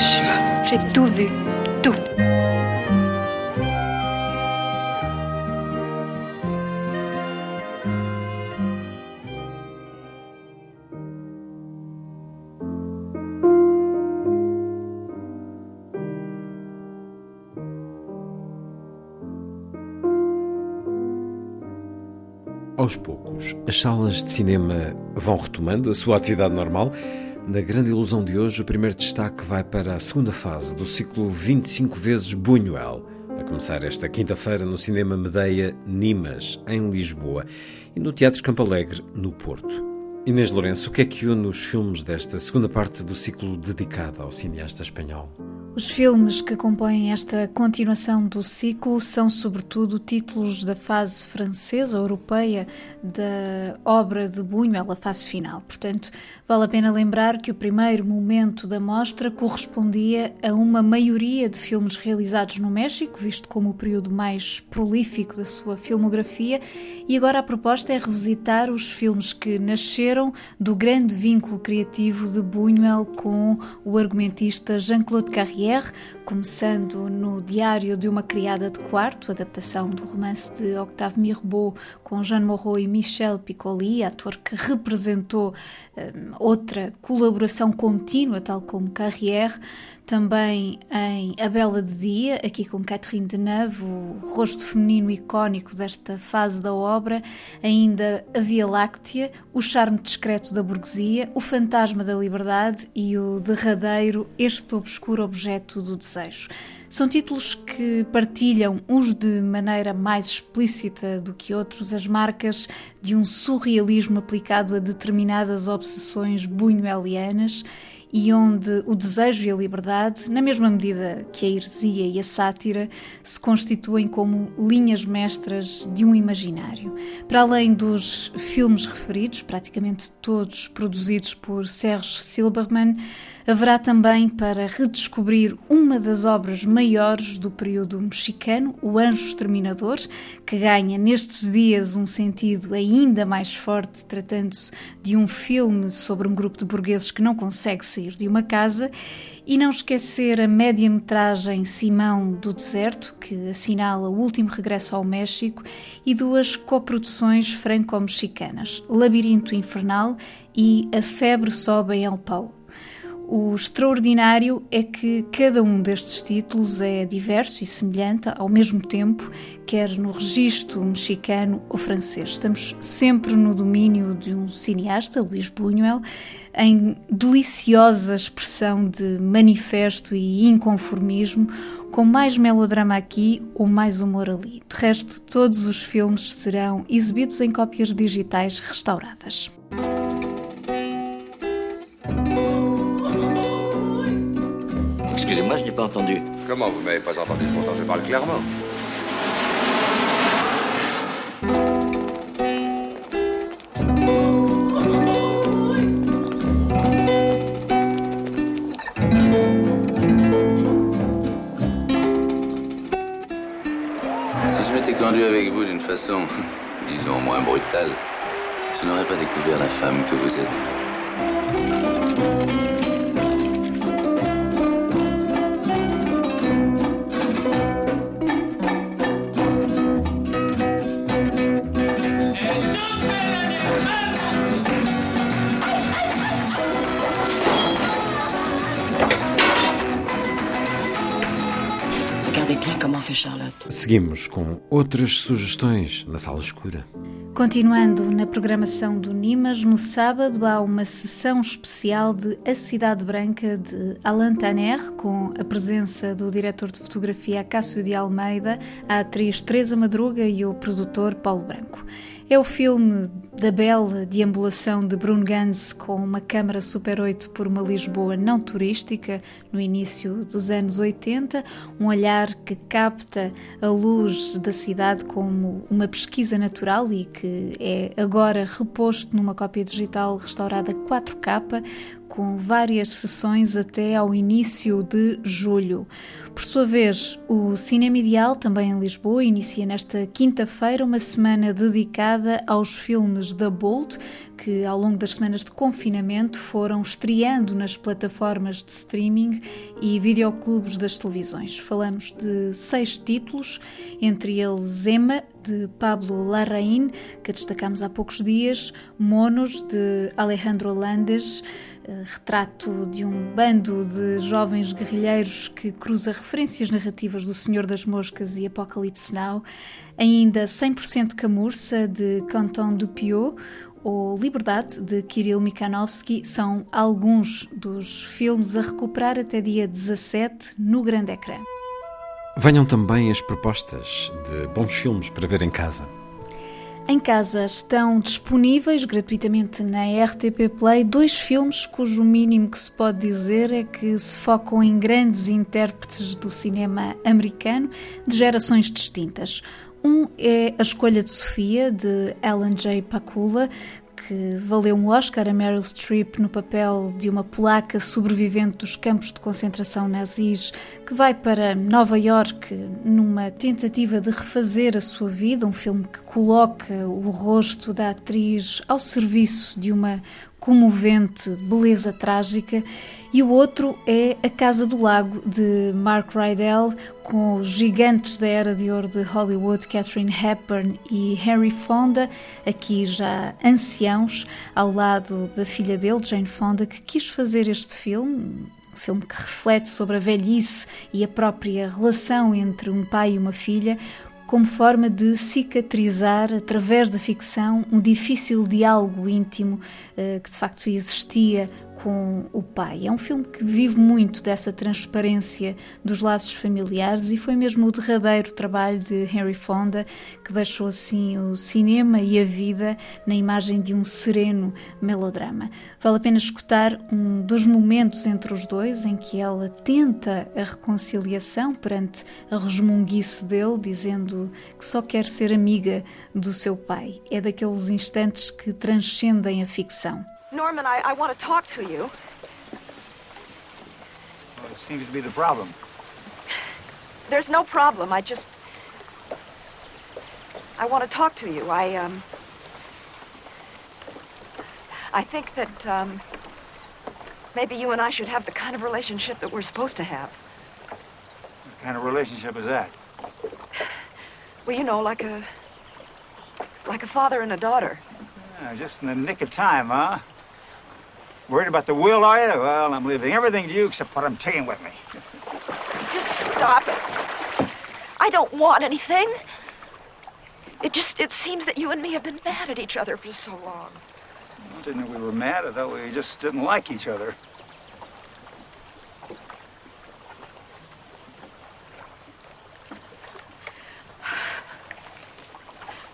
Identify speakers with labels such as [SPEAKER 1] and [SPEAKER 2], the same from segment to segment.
[SPEAKER 1] Hiroshima.
[SPEAKER 2] J'ai tout vu. Tout.
[SPEAKER 3] Aos poucos, as salas de cinema vão retomando a sua atividade normal. Na grande ilusão de hoje, o primeiro destaque vai para a segunda fase do ciclo 25 vezes Buñuel, a começar esta quinta-feira no Cinema Medeia Nimas, em Lisboa, e no Teatro Campo Alegre, no Porto. Inês Lourenço, o que é que une os filmes desta segunda parte do ciclo dedicado ao cineasta espanhol?
[SPEAKER 4] Os filmes que compõem esta continuação do ciclo são, sobretudo, títulos da fase francesa europeia da obra de Buñuel, a fase final. Portanto, vale a pena lembrar que o primeiro momento da mostra correspondia a uma maioria de filmes realizados no México, visto como o período mais prolífico da sua filmografia, e agora a proposta é revisitar os filmes que nasceram do grande vínculo criativo de Buñuel com o argumentista Jean-Claude Carrier começando no Diário de uma Criada de Quarto, adaptação do romance de Octave Mirbeau com Jeanne Moreau e Michel Piccoli, ator que representou um, outra colaboração contínua, tal como Carrière. Também em A Bela de Dia, aqui com Catherine Deneuve, o rosto feminino icónico desta fase da obra, ainda A Via Láctea, O Charme Discreto da Burguesia, O Fantasma da Liberdade e o derradeiro Este Obscuro Objeto do Desejo. São títulos que partilham, uns de maneira mais explícita do que outros, as marcas de um surrealismo aplicado a determinadas obsessões buñuelianas e onde o desejo e a liberdade, na mesma medida que a heresia e a sátira, se constituem como linhas mestras de um imaginário. Para além dos filmes referidos, praticamente todos produzidos por Serge Silberman, haverá também para redescobrir uma das obras maiores do período mexicano, O Anjo Exterminador, que ganha nestes dias um sentido ainda mais forte, tratando-se de um filme sobre um grupo de burgueses que não consegue de uma casa. E não esquecer a média-metragem Simão do Deserto, que assinala o último regresso ao México, e duas coproduções franco-mexicanas, Labirinto Infernal e A Febre Sobe em El Pau. O extraordinário é que cada um destes títulos é diverso e semelhante ao mesmo tempo, quer no registro mexicano ou francês. Estamos sempre no domínio de um cineasta, Luís Buñuel, em deliciosa expressão de manifesto e inconformismo, com mais melodrama aqui ou mais humor ali. De resto, todos os filmes serão exibidos em cópias digitais restauradas.
[SPEAKER 5] Excusez-moi, je n'ai pas entendu.
[SPEAKER 6] Comment vous m'avez pas entendu Pourtant, je parle clairement.
[SPEAKER 7] Que vous êtes.
[SPEAKER 3] Seguimos com outras sugestões na sala escura.
[SPEAKER 4] Continuando na programação do Nimas, no sábado há uma sessão especial de A Cidade Branca de Alain Tanner, com a presença do diretor de fotografia Cássio de Almeida, a atriz Teresa Madruga e o produtor Paulo Branco. É o filme da bela deambulação de Bruno Gans com uma câmara Super 8 por uma Lisboa não turística no início dos anos 80, um olhar que capta a luz da cidade como uma pesquisa natural e que é agora reposto numa cópia digital restaurada 4K, com várias sessões até ao início de julho. Por sua vez, o Cinema Ideal, também em Lisboa, inicia nesta quinta-feira uma semana dedicada aos filmes da Bolt, que ao longo das semanas de confinamento foram estreando nas plataformas de streaming e videoclubes das televisões. Falamos de seis títulos, entre eles Emma, de Pablo Larraín, que destacamos há poucos dias, Monos, de Alejandro Landes, eh, retrato de um bando de jovens guerrilheiros que cruza referências narrativas do Senhor das Moscas e Apocalipse Now, ainda 100% Camurça, de Canton Dupieux, ou Liberdade, de Kirill Mikhanovsky, são alguns dos filmes a recuperar até dia 17 no grande ecrã.
[SPEAKER 3] Venham também as propostas de bons filmes para ver em casa.
[SPEAKER 4] Em casa estão disponíveis gratuitamente na RTP Play dois filmes cujo mínimo que se pode dizer é que se focam em grandes intérpretes do cinema americano de gerações distintas. Um é A Escolha de Sofia, de Alan J. Pakula, que valeu um Oscar a Meryl Streep no papel de uma polaca sobrevivente dos campos de concentração nazis que vai para Nova York numa tentativa de refazer a sua vida, um filme que coloca o rosto da atriz ao serviço de uma comovente beleza trágica, e o outro é A Casa do Lago, de Mark Rydell, com os gigantes da era de ouro de Hollywood, Catherine Hepburn e Harry Fonda, aqui já anciãos, ao lado da filha dele, Jane Fonda, que quis fazer este filme, um filme que reflete sobre a velhice e a própria relação entre um pai e uma filha, como forma de cicatrizar, através da ficção, um difícil diálogo íntimo uh, que de facto existia com o pai. É um filme que vive muito dessa transparência dos laços familiares e foi mesmo o derradeiro trabalho de Henry Fonda que deixou assim o cinema e a vida na imagem de um sereno melodrama. Vale a pena escutar um dos momentos entre os dois em que ela tenta a reconciliação perante a resmunguice dele, dizendo que só quer ser amiga do seu pai. É daqueles instantes que transcendem a ficção.
[SPEAKER 8] Norman, I, I want to talk to you.
[SPEAKER 9] Well, it seems to be the problem.
[SPEAKER 8] There's no problem. I just. I want to talk to you. I, um. I think that, um. Maybe you and I should have the kind of relationship that we're supposed to have.
[SPEAKER 9] What kind of relationship is that?
[SPEAKER 8] Well, you know, like a. like a father and a daughter.
[SPEAKER 9] Yeah, just in the nick of time, huh? Worried about the will, are you? Well, I'm leaving everything to you except what I'm taking with me.
[SPEAKER 8] Just stop it. I don't want anything. It just, it seems that you and me have been mad at each other for so long.
[SPEAKER 9] I didn't know we were mad. I thought we just didn't like each other.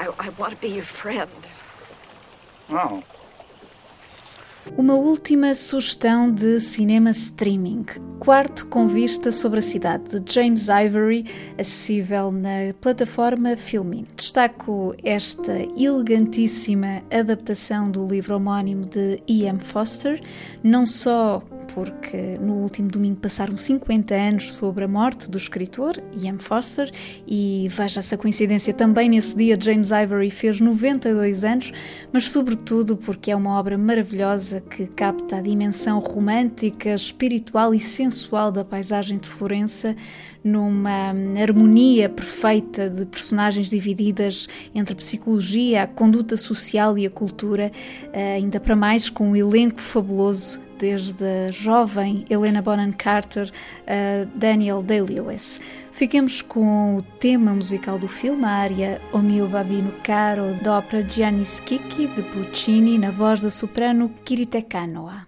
[SPEAKER 8] I, I want to be your friend.
[SPEAKER 9] Oh.
[SPEAKER 4] Uma última sugestão de cinema streaming. Quarto com vista sobre a cidade, de James Ivory, acessível na plataforma Filmin. Destaco esta elegantíssima adaptação do livro homónimo de E.M. Foster, não só porque no último domingo passaram 50 anos sobre a morte do escritor Ian Foster e veja essa coincidência também nesse dia James Ivory fez 92 anos, mas sobretudo porque é uma obra maravilhosa que capta a dimensão romântica, espiritual e sensual da paisagem de Florença numa harmonia perfeita de personagens divididas entre a psicologia, a conduta social e a cultura, eh, ainda para mais com um elenco fabuloso desde a jovem Helena Bonham Carter a Daniel Day-Lewis. Fiquemos com o tema musical do filme, a área O mio babino caro, da ópera Gianni Schicchi, de Puccini, na voz da soprano Kirite Kanoa.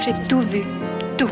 [SPEAKER 2] J'ai tout vu. Tout.